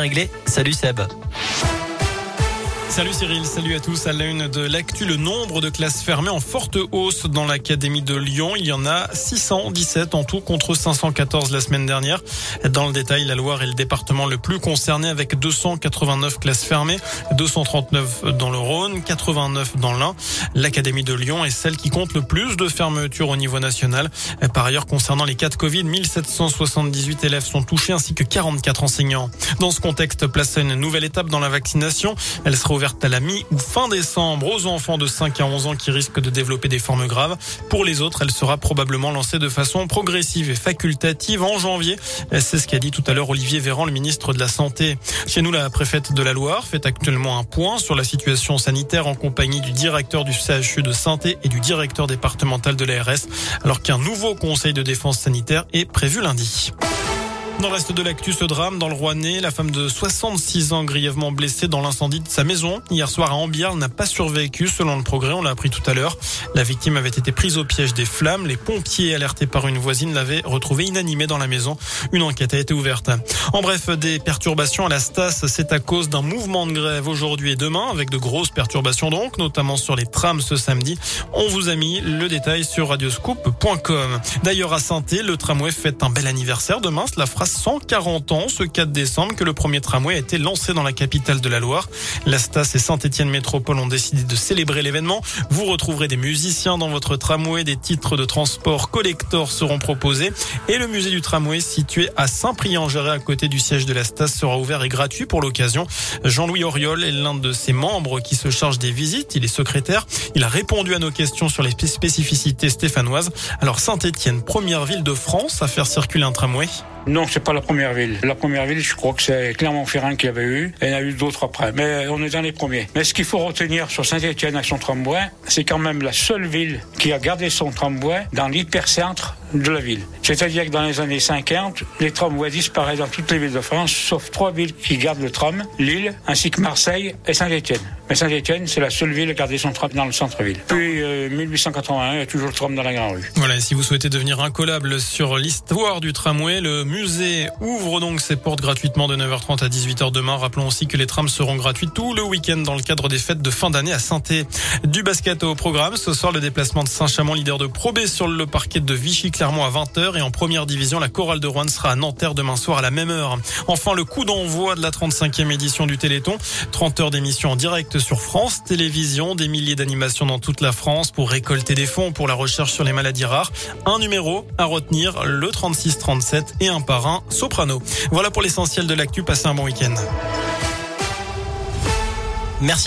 réglé. Salut Seb. Salut Cyril, salut à tous. À la une de l'actu, le nombre de classes fermées en forte hausse dans l'Académie de Lyon. Il y en a 617 en tout contre 514 la semaine dernière. Dans le détail, la Loire est le département le plus concerné avec 289 classes fermées, 239 dans le Rhône, 89 dans l'Ain. L'Académie de Lyon est celle qui compte le plus de fermetures au niveau national. Par ailleurs, concernant les cas de Covid, 1778 élèves sont touchés ainsi que 44 enseignants. Dans ce contexte, place à une nouvelle étape dans la vaccination. Elle sera ouverte à la mi ou fin décembre aux enfants de 5 à 11 ans qui risquent de développer des formes graves. Pour les autres, elle sera probablement lancée de façon progressive et facultative en janvier. C'est ce qu'a dit tout à l'heure Olivier Véran, le ministre de la Santé. Chez nous, la préfète de la Loire fait actuellement un point sur la situation sanitaire en compagnie du directeur du CHU de Santé et du directeur départemental de l'ARS, alors qu'un nouveau conseil de défense sanitaire est prévu lundi. Dans le reste de l'actu, ce drame dans le Rouennais, la femme de 66 ans grièvement blessée dans l'incendie de sa maison hier soir à Ambière n'a pas survécu selon le progrès, on l'a appris tout à l'heure. La victime avait été prise au piège des flammes. Les pompiers alertés par une voisine l'avaient retrouvée inanimée dans la maison. Une enquête a été ouverte. En bref, des perturbations à la Stas, c'est à cause d'un mouvement de grève aujourd'hui et demain avec de grosses perturbations donc, notamment sur les trams ce samedi. On vous a mis le détail sur radioscoop.com. D'ailleurs à saint le tramway fête un bel anniversaire demain, cela fera 140 ans ce 4 décembre que le premier tramway a été lancé dans la capitale de la Loire. La Stas et Saint-Étienne Métropole ont décidé de célébrer l'événement. Vous retrouverez des musiciens dans votre tramway, des titres de transport collector seront proposés et le musée du tramway situé à Saint-Prix-en-Géret à côté du siège de la Stas sera ouvert et gratuit pour l'occasion. Jean-Louis Auriol est l'un de ses membres qui se charge des visites. Il est secrétaire. Il a répondu à nos questions sur les spécificités stéphanoises. Alors Saint-Étienne, première ville de France à faire circuler un tramway. Non, c'est pas la première ville. La première ville, je crois que c'est Clermont-Ferrand qui avait eu. Et il y en a eu d'autres après. Mais on est dans les premiers. Mais ce qu'il faut retenir sur Saint-Etienne avec son tramway, c'est quand même la seule ville qui a gardé son tramway dans l'hypercentre de la ville. C'est-à-dire que dans les années 50, les tramways disparaissent dans toutes les villes de France, sauf trois villes qui gardent le tram, Lille, ainsi que Marseille et Saint-Etienne. Mais Saint-Etienne, c'est la seule ville à garder son tram dans le centre-ville. Puis 1881, il y a toujours le tram dans la grande rue. Voilà, si vous souhaitez devenir incollable sur l'histoire du tramway, le musée ouvre donc ses portes gratuitement de 9h30 à 18h demain. Rappelons aussi que les trams seront gratuits tout le week-end dans le cadre des fêtes de fin d'année à saint Du basket au programme, ce soir le déplacement de Saint-Chamond, leader de Pro sur le parquet de Vichy Clermont à 20h et en première division, la chorale de Rouen sera à Nanterre demain soir à la même heure. Enfin, le coup d'envoi de la 35e édition du Téléthon. 30 heures d'émission en direct sur France Télévisions, des milliers d'animations dans toute la France pour récolter des fonds pour la recherche sur les maladies rares. Un numéro à retenir, le 3637 et un parrain soprano. Voilà pour l'essentiel de l'actu. Passez un bon week-end. Merci.